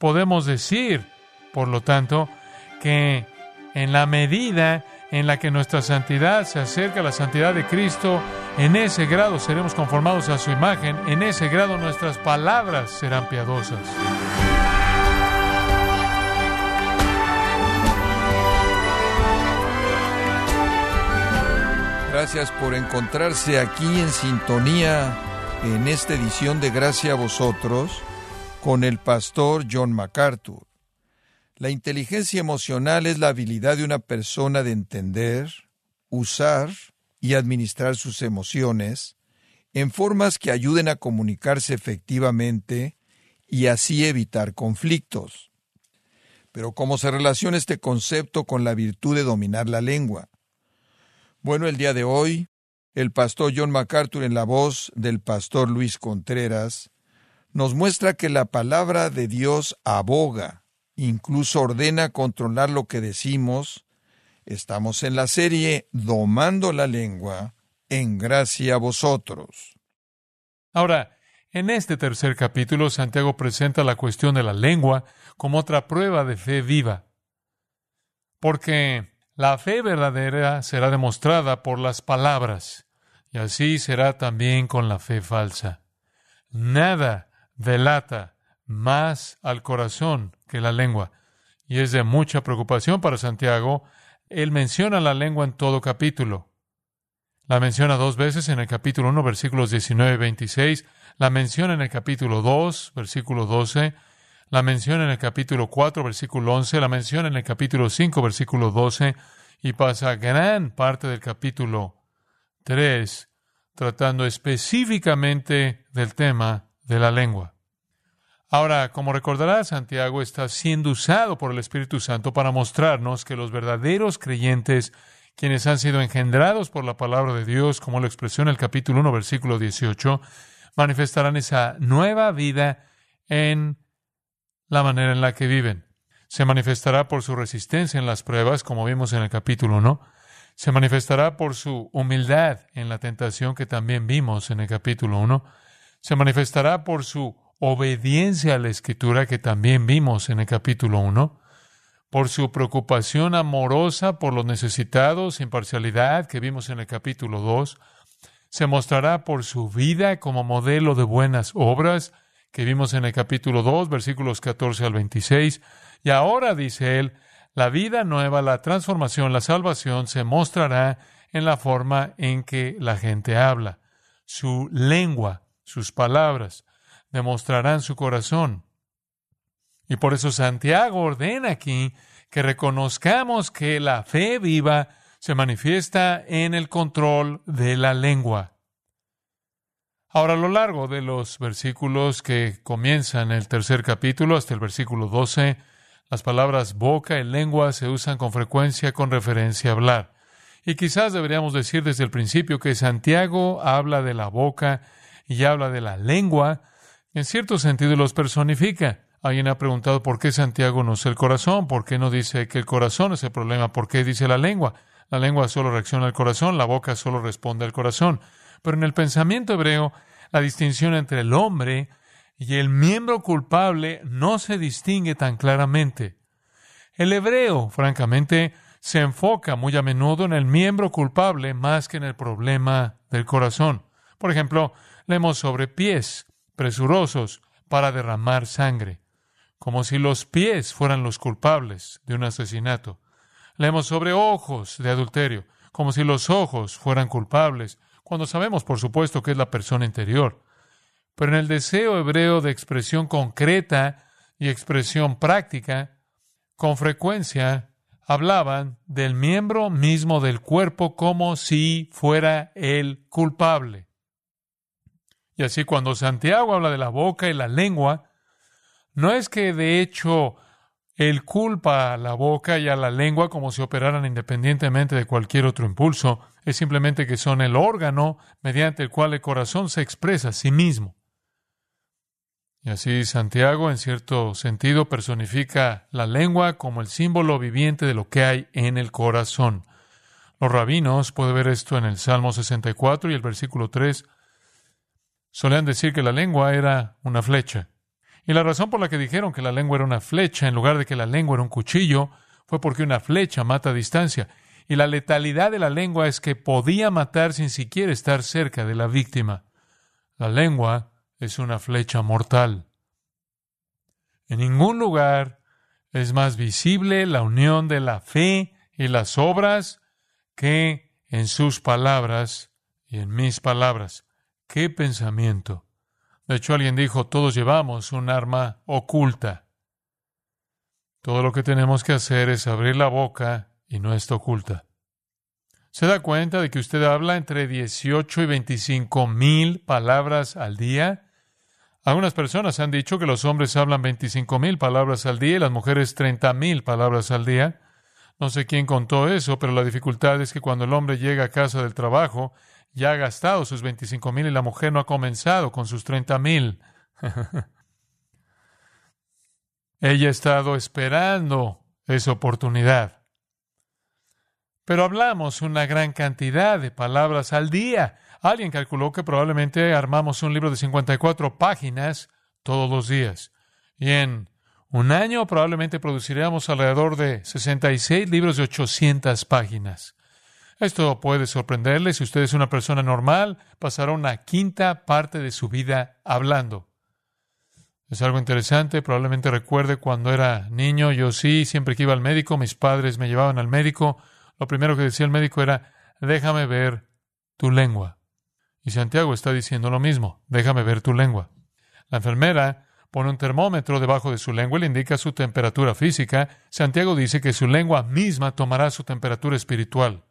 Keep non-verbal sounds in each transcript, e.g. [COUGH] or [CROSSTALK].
podemos decir, por lo tanto, que en la medida en la que nuestra santidad se acerca a la santidad de Cristo, en ese grado seremos conformados a su imagen, en ese grado nuestras palabras serán piadosas. Gracias por encontrarse aquí en sintonía en esta edición de Gracia a vosotros con el pastor John MacArthur. La inteligencia emocional es la habilidad de una persona de entender, usar y administrar sus emociones en formas que ayuden a comunicarse efectivamente y así evitar conflictos. Pero ¿cómo se relaciona este concepto con la virtud de dominar la lengua? Bueno, el día de hoy, el pastor John MacArthur en la voz del pastor Luis Contreras nos muestra que la palabra de Dios aboga incluso ordena controlar lo que decimos. Estamos en la serie Domando la lengua, en gracia a vosotros. Ahora, en este tercer capítulo, Santiago presenta la cuestión de la lengua como otra prueba de fe viva. Porque la fe verdadera será demostrada por las palabras, y así será también con la fe falsa. Nada delata más al corazón que la lengua. Y es de mucha preocupación para Santiago. Él menciona la lengua en todo capítulo. La menciona dos veces en el capítulo 1, versículos 19 y 26. La menciona en el capítulo 2, versículo 12. La menciona en el capítulo 4, versículo 11. La menciona en el capítulo 5, versículo 12. Y pasa gran parte del capítulo 3 tratando específicamente del tema de la lengua. Ahora, como recordará, Santiago está siendo usado por el Espíritu Santo para mostrarnos que los verdaderos creyentes, quienes han sido engendrados por la palabra de Dios, como lo expresó en el capítulo 1, versículo 18, manifestarán esa nueva vida en la manera en la que viven. Se manifestará por su resistencia en las pruebas, como vimos en el capítulo 1. Se manifestará por su humildad en la tentación que también vimos en el capítulo 1. Se manifestará por su obediencia a la escritura que también vimos en el capítulo 1, por su preocupación amorosa por los necesitados, imparcialidad que vimos en el capítulo 2, se mostrará por su vida como modelo de buenas obras que vimos en el capítulo 2, versículos 14 al 26, y ahora, dice él, la vida nueva, la transformación, la salvación se mostrará en la forma en que la gente habla, su lengua, sus palabras, demostrarán su corazón. Y por eso Santiago ordena aquí que reconozcamos que la fe viva se manifiesta en el control de la lengua. Ahora, a lo largo de los versículos que comienzan el tercer capítulo hasta el versículo 12, las palabras boca y lengua se usan con frecuencia con referencia a hablar. Y quizás deberíamos decir desde el principio que Santiago habla de la boca y habla de la lengua en cierto sentido los personifica. Alguien ha preguntado por qué Santiago no usa el corazón, por qué no dice que el corazón es el problema, por qué dice la lengua. La lengua solo reacciona al corazón, la boca solo responde al corazón. Pero en el pensamiento hebreo, la distinción entre el hombre y el miembro culpable no se distingue tan claramente. El hebreo, francamente, se enfoca muy a menudo en el miembro culpable más que en el problema del corazón. Por ejemplo, leemos sobre pies presurosos para derramar sangre, como si los pies fueran los culpables de un asesinato. Leemos sobre ojos de adulterio, como si los ojos fueran culpables, cuando sabemos, por supuesto, que es la persona interior. Pero en el deseo hebreo de expresión concreta y expresión práctica, con frecuencia hablaban del miembro mismo del cuerpo como si fuera el culpable. Y así cuando Santiago habla de la boca y la lengua, no es que de hecho él culpa a la boca y a la lengua como si operaran independientemente de cualquier otro impulso, es simplemente que son el órgano mediante el cual el corazón se expresa a sí mismo. Y así Santiago, en cierto sentido, personifica la lengua como el símbolo viviente de lo que hay en el corazón. Los rabinos, puede ver esto en el Salmo 64 y el versículo 3, Solían decir que la lengua era una flecha. Y la razón por la que dijeron que la lengua era una flecha en lugar de que la lengua era un cuchillo fue porque una flecha mata a distancia. Y la letalidad de la lengua es que podía matar sin siquiera estar cerca de la víctima. La lengua es una flecha mortal. En ningún lugar es más visible la unión de la fe y las obras que en sus palabras y en mis palabras. ¡Qué pensamiento! De hecho, alguien dijo, todos llevamos un arma oculta. Todo lo que tenemos que hacer es abrir la boca y no está oculta. ¿Se da cuenta de que usted habla entre 18 y 25 mil palabras al día? Algunas personas han dicho que los hombres hablan 25 mil palabras al día y las mujeres 30 mil palabras al día. No sé quién contó eso, pero la dificultad es que cuando el hombre llega a casa del trabajo, ya ha gastado sus 25 mil y la mujer no ha comenzado con sus 30 mil. [LAUGHS] Ella ha estado esperando esa oportunidad. Pero hablamos una gran cantidad de palabras al día. Alguien calculó que probablemente armamos un libro de 54 páginas todos los días. Y en un año probablemente produciríamos alrededor de 66 libros de 800 páginas. Esto puede sorprenderle. Si usted es una persona normal, pasará una quinta parte de su vida hablando. Es algo interesante. Probablemente recuerde cuando era niño. Yo sí, siempre que iba al médico, mis padres me llevaban al médico. Lo primero que decía el médico era, déjame ver tu lengua. Y Santiago está diciendo lo mismo, déjame ver tu lengua. La enfermera pone un termómetro debajo de su lengua y le indica su temperatura física. Santiago dice que su lengua misma tomará su temperatura espiritual.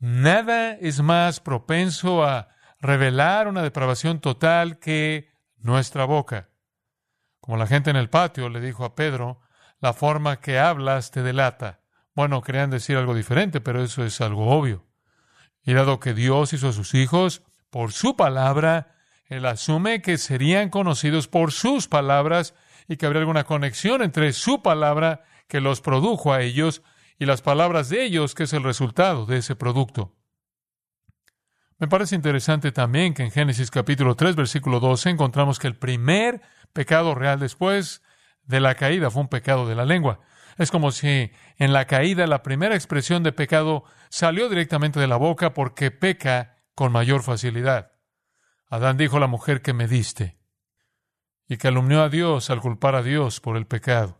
Nada es más propenso a revelar una depravación total que nuestra boca. Como la gente en el patio le dijo a Pedro, la forma que hablas te delata. Bueno, querían decir algo diferente, pero eso es algo obvio. Y dado que Dios hizo a sus hijos por su palabra, Él asume que serían conocidos por sus palabras y que habría alguna conexión entre su palabra que los produjo a ellos y las palabras de ellos, que es el resultado de ese producto. Me parece interesante también que en Génesis capítulo 3, versículo 12, encontramos que el primer pecado real después de la caída fue un pecado de la lengua. Es como si en la caída la primera expresión de pecado salió directamente de la boca porque peca con mayor facilidad. Adán dijo a la mujer que me diste y calumnió a Dios al culpar a Dios por el pecado.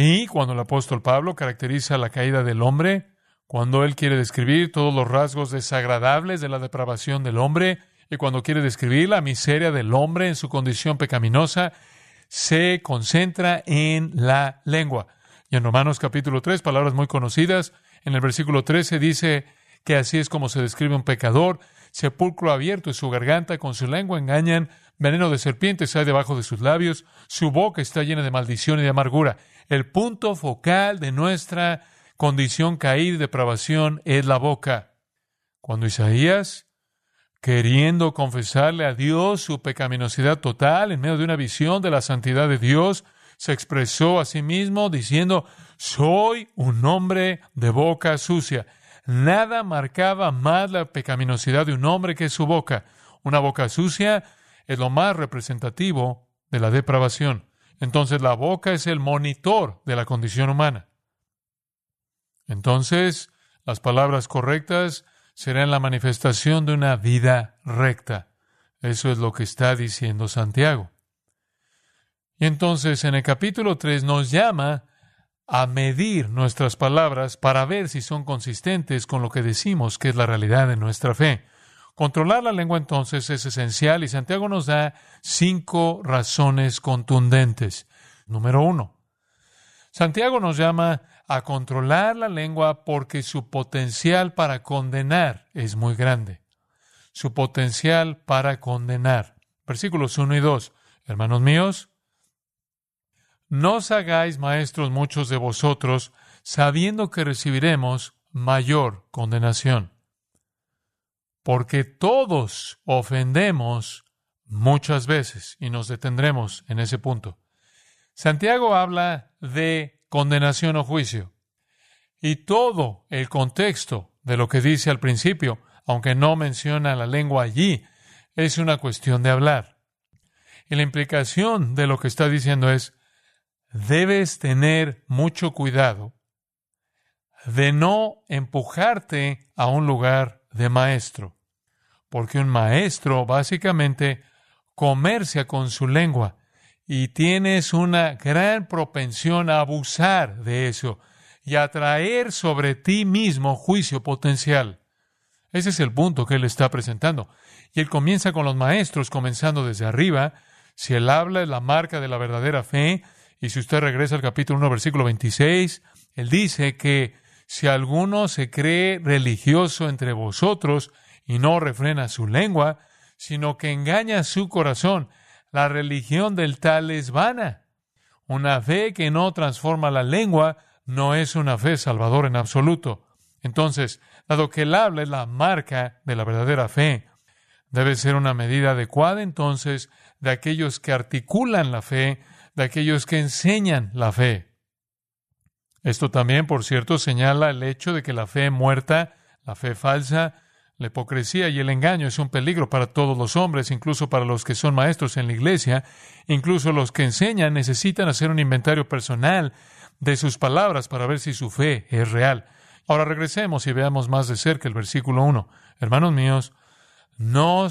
Y cuando el apóstol Pablo caracteriza la caída del hombre, cuando él quiere describir todos los rasgos desagradables de la depravación del hombre, y cuando quiere describir la miseria del hombre en su condición pecaminosa, se concentra en la lengua. Y en Romanos capítulo 3, palabras muy conocidas, en el versículo 13 dice que así es como se describe un pecador, sepulcro abierto en su garganta, con su lengua engañan, veneno de serpientes hay debajo de sus labios, su boca está llena de maldición y de amargura. El punto focal de nuestra condición caída y depravación es la boca. Cuando Isaías, queriendo confesarle a Dios su pecaminosidad total en medio de una visión de la santidad de Dios, se expresó a sí mismo diciendo, soy un hombre de boca sucia. Nada marcaba más la pecaminosidad de un hombre que su boca. Una boca sucia es lo más representativo de la depravación. Entonces la boca es el monitor de la condición humana. Entonces, las palabras correctas serán la manifestación de una vida recta. Eso es lo que está diciendo Santiago. Y entonces en el capítulo 3 nos llama a medir nuestras palabras para ver si son consistentes con lo que decimos que es la realidad de nuestra fe. Controlar la lengua entonces es esencial y Santiago nos da cinco razones contundentes. Número uno, Santiago nos llama a controlar la lengua porque su potencial para condenar es muy grande. Su potencial para condenar. Versículos 1 y 2. Hermanos míos, no os hagáis maestros muchos de vosotros, sabiendo que recibiremos mayor condenación porque todos ofendemos muchas veces y nos detendremos en ese punto. Santiago habla de condenación o juicio y todo el contexto de lo que dice al principio, aunque no menciona la lengua allí, es una cuestión de hablar. Y la implicación de lo que está diciendo es, debes tener mucho cuidado de no empujarte a un lugar de maestro, porque un maestro básicamente comercia con su lengua y tienes una gran propensión a abusar de eso y a traer sobre ti mismo juicio potencial. Ese es el punto que él está presentando. Y él comienza con los maestros, comenzando desde arriba. Si él habla es la marca de la verdadera fe, y si usted regresa al capítulo 1, versículo 26, él dice que si alguno se cree religioso entre vosotros y no refrena su lengua, sino que engaña su corazón, la religión del tal es vana. Una fe que no transforma la lengua no es una fe salvadora en absoluto. Entonces, dado que el habla es la marca de la verdadera fe, debe ser una medida adecuada entonces de aquellos que articulan la fe, de aquellos que enseñan la fe. Esto también, por cierto, señala el hecho de que la fe muerta, la fe falsa, la hipocresía y el engaño es un peligro para todos los hombres, incluso para los que son maestros en la iglesia, incluso los que enseñan necesitan hacer un inventario personal de sus palabras para ver si su fe es real. Ahora regresemos y veamos más de cerca el versículo 1. Hermanos míos, no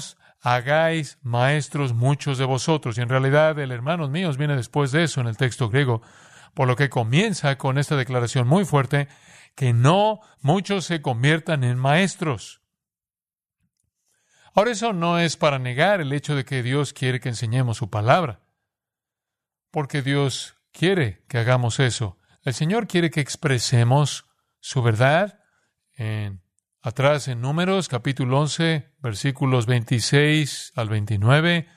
hagáis maestros muchos de vosotros. Y en realidad el hermanos míos viene después de eso en el texto griego. Por lo que comienza con esta declaración muy fuerte, que no muchos se conviertan en maestros. Ahora eso no es para negar el hecho de que Dios quiere que enseñemos su palabra, porque Dios quiere que hagamos eso. El Señor quiere que expresemos su verdad. En, atrás en Números, capítulo 11, versículos 26 al 29,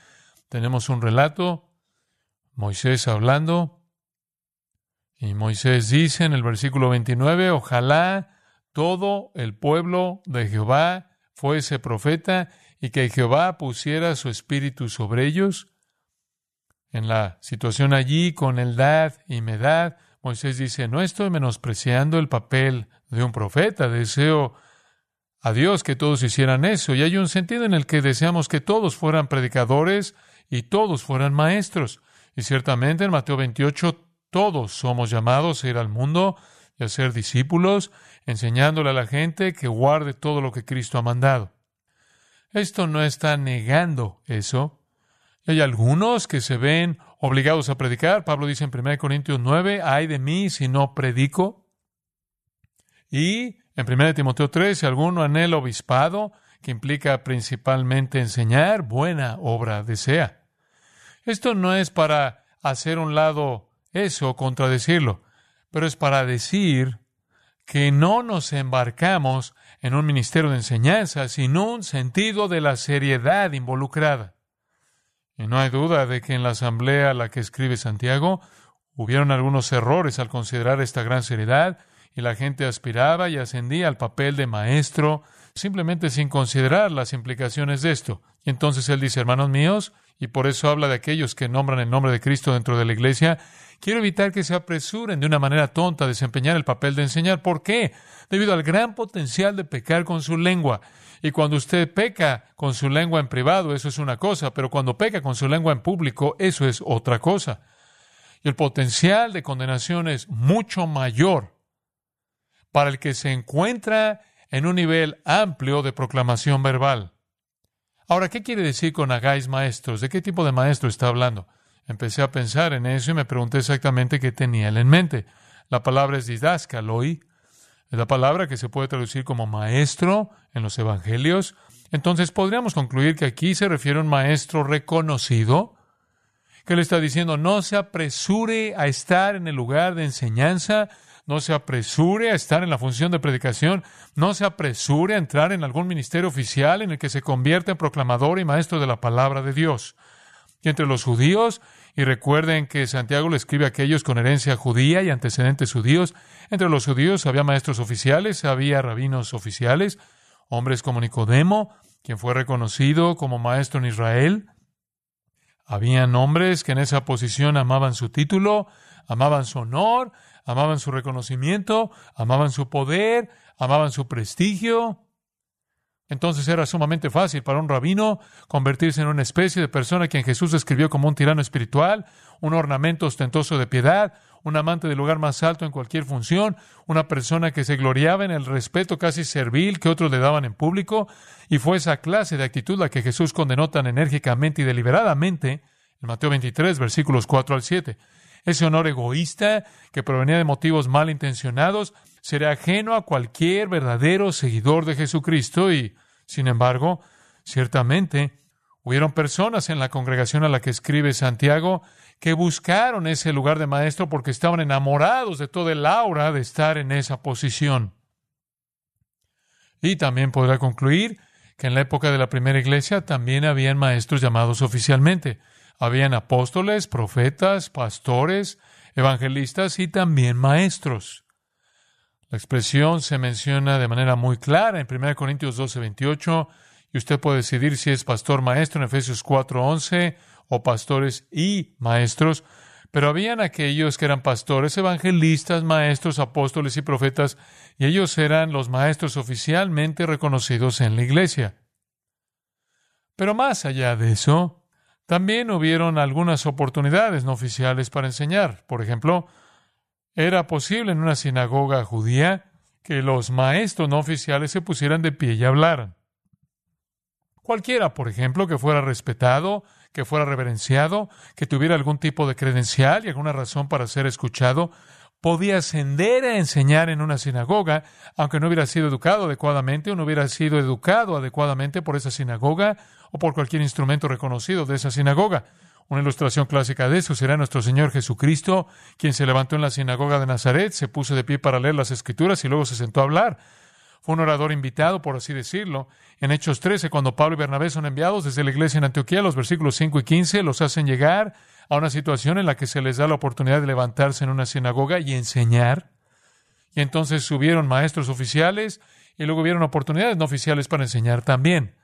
tenemos un relato, Moisés hablando, y Moisés dice en el versículo 29, ojalá todo el pueblo de Jehová fuese profeta y que Jehová pusiera su espíritu sobre ellos. En la situación allí con Eldad y Medad, Moisés dice, no estoy menospreciando el papel de un profeta, deseo a Dios que todos hicieran eso. Y hay un sentido en el que deseamos que todos fueran predicadores y todos fueran maestros. Y ciertamente en Mateo 28 todos somos llamados a ir al mundo y a ser discípulos, enseñándole a la gente que guarde todo lo que Cristo ha mandado. Esto no está negando eso. hay algunos que se ven obligados a predicar. Pablo dice en 1 Corintios 9, ay de mí si no predico. Y en 1 Timoteo 3, si alguno anhela obispado, que implica principalmente enseñar, buena obra desea. Esto no es para hacer un lado eso contradecirlo, pero es para decir que no nos embarcamos en un ministerio de enseñanza, sino un sentido de la seriedad involucrada. Y no hay duda de que en la asamblea a la que escribe Santiago hubieron algunos errores al considerar esta gran seriedad, y la gente aspiraba y ascendía al papel de maestro, simplemente sin considerar las implicaciones de esto. Y entonces él dice, hermanos míos, y por eso habla de aquellos que nombran el nombre de Cristo dentro de la iglesia, Quiero evitar que se apresuren de una manera tonta a desempeñar el papel de enseñar. ¿Por qué? Debido al gran potencial de pecar con su lengua. Y cuando usted peca con su lengua en privado, eso es una cosa, pero cuando peca con su lengua en público, eso es otra cosa. Y el potencial de condenación es mucho mayor para el que se encuentra en un nivel amplio de proclamación verbal. Ahora, ¿qué quiere decir con hagáis maestros? ¿De qué tipo de maestro está hablando? Empecé a pensar en eso y me pregunté exactamente qué tenía él en mente. La palabra es didascaloi, es la palabra que se puede traducir como maestro en los evangelios. Entonces podríamos concluir que aquí se refiere a un maestro reconocido, que le está diciendo no se apresure a estar en el lugar de enseñanza, no se apresure a estar en la función de predicación, no se apresure a entrar en algún ministerio oficial en el que se convierta en proclamador y maestro de la palabra de Dios. Y entre los judíos, y recuerden que Santiago le escribe a aquellos con herencia judía y antecedentes judíos, entre los judíos había maestros oficiales, había rabinos oficiales, hombres como Nicodemo, quien fue reconocido como maestro en Israel. Habían hombres que en esa posición amaban su título, amaban su honor, amaban su reconocimiento, amaban su poder, amaban su prestigio. Entonces era sumamente fácil para un rabino convertirse en una especie de persona quien Jesús describió como un tirano espiritual, un ornamento ostentoso de piedad, un amante del lugar más alto en cualquier función, una persona que se gloriaba en el respeto casi servil que otros le daban en público, y fue esa clase de actitud la que Jesús condenó tan enérgicamente y deliberadamente en Mateo 23, versículos 4 al 7. Ese honor egoísta que provenía de motivos malintencionados será ajeno a cualquier verdadero seguidor de Jesucristo y, sin embargo, ciertamente hubieron personas en la congregación a la que escribe Santiago que buscaron ese lugar de maestro porque estaban enamorados de toda el aura de estar en esa posición. Y también podrá concluir que en la época de la primera iglesia también habían maestros llamados oficialmente. Habían apóstoles, profetas, pastores, evangelistas y también maestros. La expresión se menciona de manera muy clara en 1 Corintios 12, 28, y usted puede decidir si es pastor maestro en Efesios 4, 11 o pastores y maestros, pero habían aquellos que eran pastores, evangelistas, maestros, apóstoles y profetas, y ellos eran los maestros oficialmente reconocidos en la iglesia. Pero más allá de eso, también hubieron algunas oportunidades no oficiales para enseñar. Por ejemplo, era posible en una sinagoga judía que los maestros no oficiales se pusieran de pie y hablaran. Cualquiera, por ejemplo, que fuera respetado, que fuera reverenciado, que tuviera algún tipo de credencial y alguna razón para ser escuchado, podía ascender a enseñar en una sinagoga, aunque no hubiera sido educado adecuadamente o no hubiera sido educado adecuadamente por esa sinagoga o por cualquier instrumento reconocido de esa sinagoga. Una ilustración clásica de eso será nuestro Señor Jesucristo, quien se levantó en la sinagoga de Nazaret, se puso de pie para leer las Escrituras y luego se sentó a hablar. Fue un orador invitado, por así decirlo. En Hechos 13, cuando Pablo y Bernabé son enviados desde la iglesia en Antioquía, los versículos 5 y 15 los hacen llegar a una situación en la que se les da la oportunidad de levantarse en una sinagoga y enseñar. Y entonces subieron maestros oficiales y luego hubieron oportunidades no oficiales para enseñar también.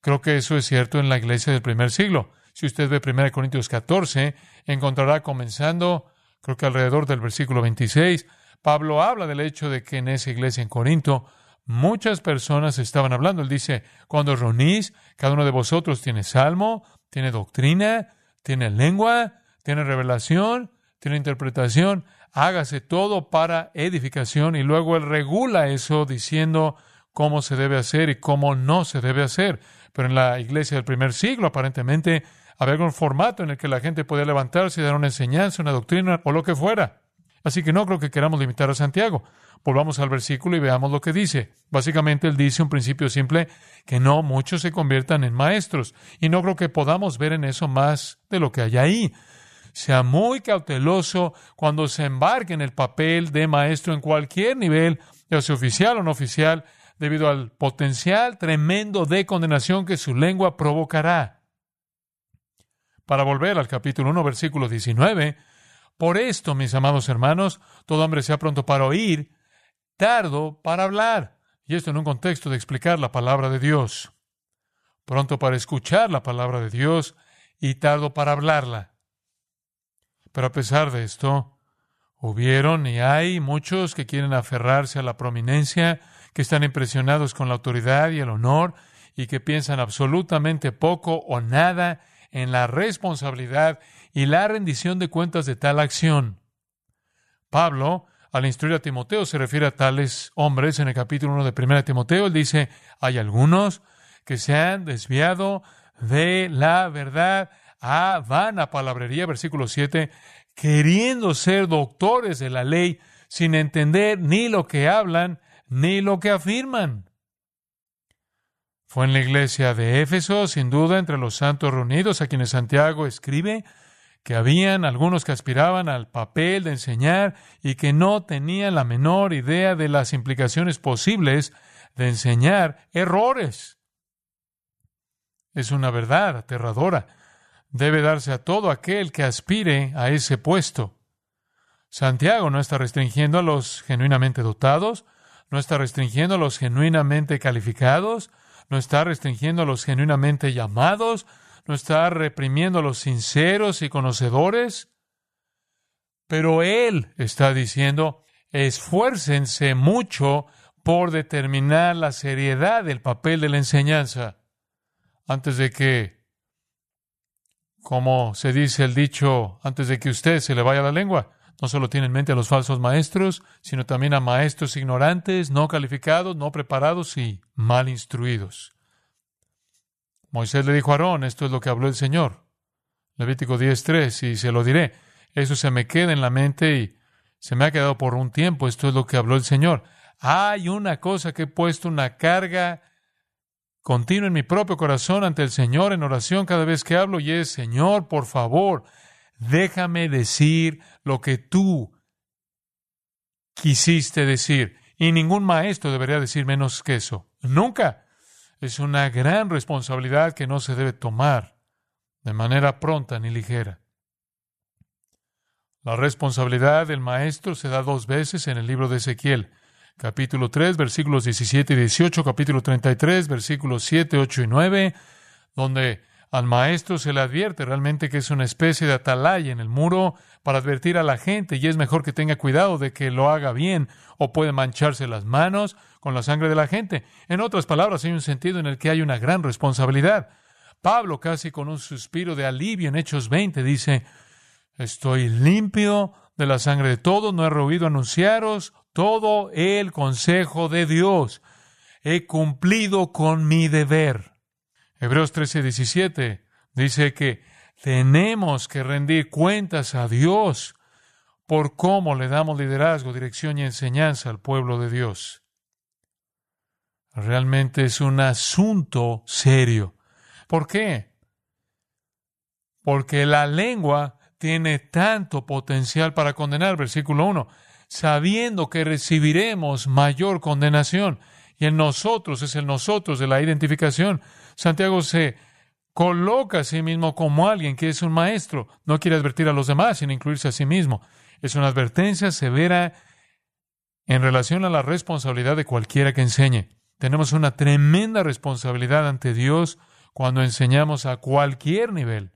Creo que eso es cierto en la iglesia del primer siglo. Si usted ve 1 Corintios 14, encontrará comenzando, creo que alrededor del versículo 26, Pablo habla del hecho de que en esa iglesia en Corinto muchas personas estaban hablando. Él dice, cuando reunís, cada uno de vosotros tiene salmo, tiene doctrina, tiene lengua, tiene revelación, tiene interpretación, hágase todo para edificación y luego él regula eso diciendo cómo se debe hacer y cómo no se debe hacer. Pero en la iglesia del primer siglo aparentemente había algún formato en el que la gente podía levantarse y dar una enseñanza, una doctrina o lo que fuera. Así que no creo que queramos limitar a Santiago. Volvamos al versículo y veamos lo que dice. Básicamente él dice un principio simple, que no muchos se conviertan en maestros. Y no creo que podamos ver en eso más de lo que hay ahí. Sea muy cauteloso cuando se embarque en el papel de maestro en cualquier nivel, ya sea oficial o no oficial, debido al potencial tremendo de condenación que su lengua provocará. Para volver al capítulo 1, versículo 19, por esto, mis amados hermanos, todo hombre sea pronto para oír, tardo para hablar. Y esto en un contexto de explicar la palabra de Dios. Pronto para escuchar la palabra de Dios y tardo para hablarla. Pero a pesar de esto, hubieron y hay muchos que quieren aferrarse a la prominencia, que están impresionados con la autoridad y el honor y que piensan absolutamente poco o nada en la responsabilidad y la rendición de cuentas de tal acción. Pablo, al instruir a Timoteo, se refiere a tales hombres en el capítulo 1 de 1 Timoteo. Él dice, hay algunos que se han desviado de la verdad a vana palabrería, versículo 7, queriendo ser doctores de la ley sin entender ni lo que hablan ni lo que afirman. Fue en la iglesia de Éfeso, sin duda, entre los santos reunidos a quienes Santiago escribe, que habían algunos que aspiraban al papel de enseñar y que no tenían la menor idea de las implicaciones posibles de enseñar errores. Es una verdad aterradora. Debe darse a todo aquel que aspire a ese puesto. Santiago no está restringiendo a los genuinamente dotados, no está restringiendo a los genuinamente calificados, no está restringiendo a los genuinamente llamados, no está reprimiendo a los sinceros y conocedores, pero Él está diciendo, esfuércense mucho por determinar la seriedad del papel de la enseñanza antes de que, como se dice el dicho, antes de que usted se le vaya la lengua. No solo tiene en mente a los falsos maestros, sino también a maestros ignorantes, no calificados, no preparados y mal instruidos. Moisés le dijo a Aarón, esto es lo que habló el Señor. Levítico 10.3, y se lo diré. Eso se me queda en la mente y se me ha quedado por un tiempo. Esto es lo que habló el Señor. Hay una cosa que he puesto una carga continua en mi propio corazón ante el Señor en oración cada vez que hablo y es, Señor, por favor, déjame decir lo que tú quisiste decir. Y ningún maestro debería decir menos que eso. Nunca. Es una gran responsabilidad que no se debe tomar de manera pronta ni ligera. La responsabilidad del maestro se da dos veces en el libro de Ezequiel. Capítulo 3, versículos 17 y 18, capítulo 33, versículos 7, 8 y 9, donde al maestro se le advierte realmente que es una especie de atalaya en el muro para advertir a la gente y es mejor que tenga cuidado de que lo haga bien o puede mancharse las manos con la sangre de la gente. En otras palabras, hay un sentido en el que hay una gran responsabilidad. Pablo, casi con un suspiro de alivio en Hechos 20, dice, estoy limpio de la sangre de todos, no he rehuido anunciaros todo el consejo de Dios. He cumplido con mi deber. Hebreos 13, 17 dice que tenemos que rendir cuentas a Dios por cómo le damos liderazgo, dirección y enseñanza al pueblo de Dios. Realmente es un asunto serio. ¿Por qué? Porque la lengua tiene tanto potencial para condenar. Versículo 1. Sabiendo que recibiremos mayor condenación. Y en nosotros es el nosotros de la identificación. Santiago se coloca a sí mismo como alguien que es un maestro. No quiere advertir a los demás sin incluirse a sí mismo. Es una advertencia severa en relación a la responsabilidad de cualquiera que enseñe. Tenemos una tremenda responsabilidad ante Dios cuando enseñamos a cualquier nivel.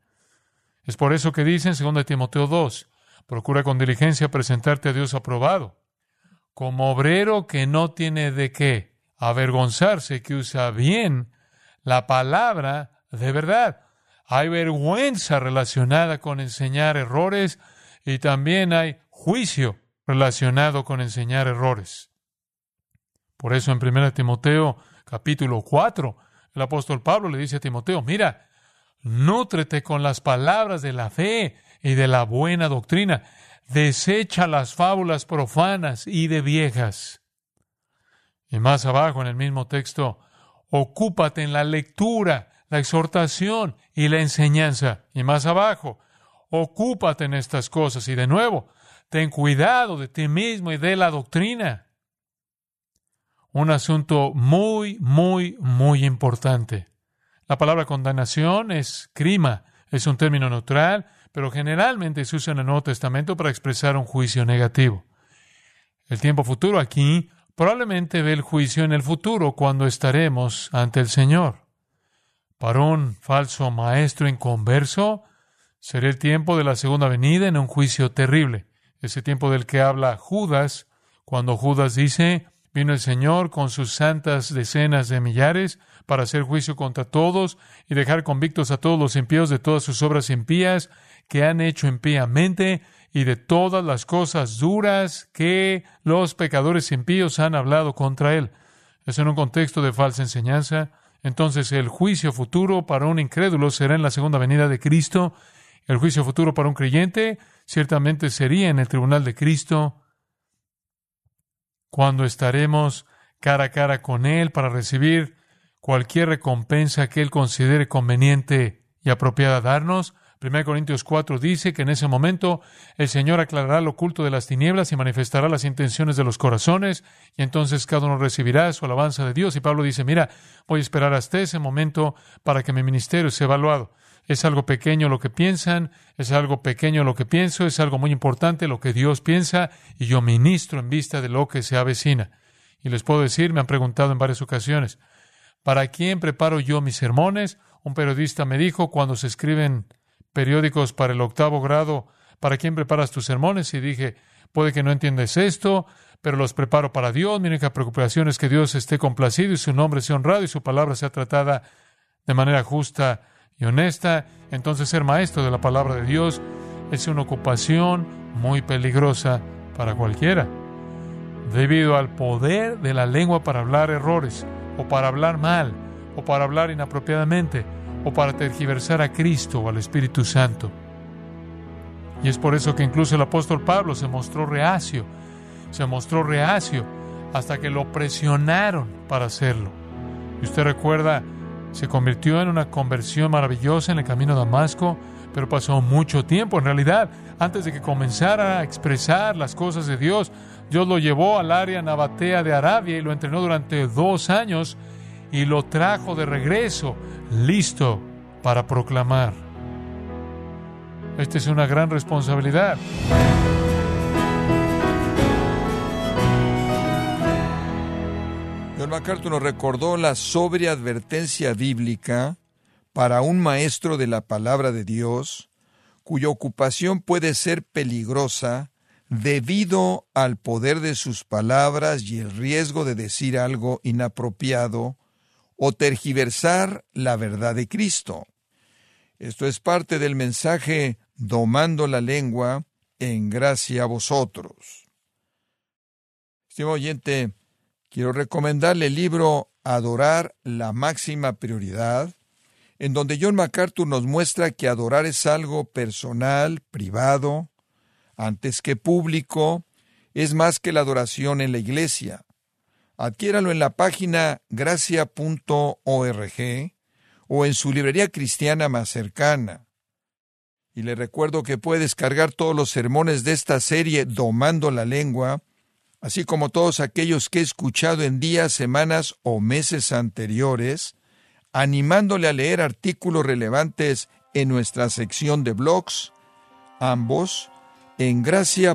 Es por eso que dice en 2 Timoteo 2, procura con diligencia presentarte a Dios aprobado, como obrero que no tiene de qué avergonzarse, que usa bien la palabra de verdad. Hay vergüenza relacionada con enseñar errores y también hay juicio relacionado con enseñar errores. Por eso en 1 Timoteo capítulo 4, el apóstol Pablo le dice a Timoteo, mira, nútrete con las palabras de la fe y de la buena doctrina, desecha las fábulas profanas y de viejas. Y más abajo en el mismo texto, ocúpate en la lectura, la exhortación y la enseñanza. Y más abajo, ocúpate en estas cosas. Y de nuevo, ten cuidado de ti mismo y de la doctrina. Un asunto muy, muy, muy importante. La palabra condenación es crima, es un término neutral, pero generalmente se usa en el Nuevo Testamento para expresar un juicio negativo. El tiempo futuro aquí probablemente ve el juicio en el futuro cuando estaremos ante el Señor. Para un falso maestro inconverso, será el tiempo de la segunda venida en un juicio terrible. Ese tiempo del que habla Judas, cuando Judas dice, vino el Señor con sus santas decenas de millares para hacer juicio contra todos y dejar convictos a todos los impíos de todas sus obras impías que han hecho impíamente y de todas las cosas duras que los pecadores impíos han hablado contra él. Es en un contexto de falsa enseñanza. Entonces el juicio futuro para un incrédulo será en la segunda venida de Cristo. El juicio futuro para un creyente ciertamente sería en el tribunal de Cristo, cuando estaremos cara a cara con Él para recibir cualquier recompensa que Él considere conveniente y apropiada darnos. 1 Corintios 4 dice que en ese momento el Señor aclarará lo oculto de las tinieblas y manifestará las intenciones de los corazones, y entonces cada uno recibirá su alabanza de Dios. Y Pablo dice, mira, voy a esperar hasta ese momento para que mi ministerio sea evaluado. Es algo pequeño lo que piensan, es algo pequeño lo que pienso, es algo muy importante lo que Dios piensa, y yo ministro en vista de lo que se avecina. Y les puedo decir, me han preguntado en varias ocasiones, ¿para quién preparo yo mis sermones? Un periodista me dijo, cuando se escriben periódicos para el octavo grado, ¿para quién preparas tus sermones? Y dije, puede que no entiendes esto, pero los preparo para Dios. Mi única preocupación es que Dios esté complacido y su nombre sea honrado y su palabra sea tratada de manera justa y honesta. Entonces ser maestro de la palabra de Dios es una ocupación muy peligrosa para cualquiera, debido al poder de la lengua para hablar errores, o para hablar mal, o para hablar inapropiadamente, o para tergiversar a Cristo o al Espíritu Santo. Y es por eso que incluso el apóstol Pablo se mostró reacio, se mostró reacio hasta que lo presionaron para hacerlo. Y usted recuerda, se convirtió en una conversión maravillosa en el camino a Damasco, pero pasó mucho tiempo. En realidad, antes de que comenzara a expresar las cosas de Dios, Dios lo llevó al área nabatea de Arabia y lo entrenó durante dos años y lo trajo de regreso, listo para proclamar. Esta es una gran responsabilidad. John MacArthur nos recordó la sobria advertencia bíblica para un maestro de la palabra de Dios, cuya ocupación puede ser peligrosa debido al poder de sus palabras y el riesgo de decir algo inapropiado o tergiversar la verdad de Cristo. Esto es parte del mensaje domando la lengua en gracia a vosotros. Estimado oyente, quiero recomendarle el libro Adorar la máxima prioridad, en donde John MacArthur nos muestra que adorar es algo personal, privado, antes que público, es más que la adoración en la iglesia. Adquiéralo en la página gracia.org o en su librería cristiana más cercana. Y le recuerdo que puede descargar todos los sermones de esta serie Domando la Lengua, así como todos aquellos que he escuchado en días, semanas o meses anteriores, animándole a leer artículos relevantes en nuestra sección de blogs, ambos en gracia.org.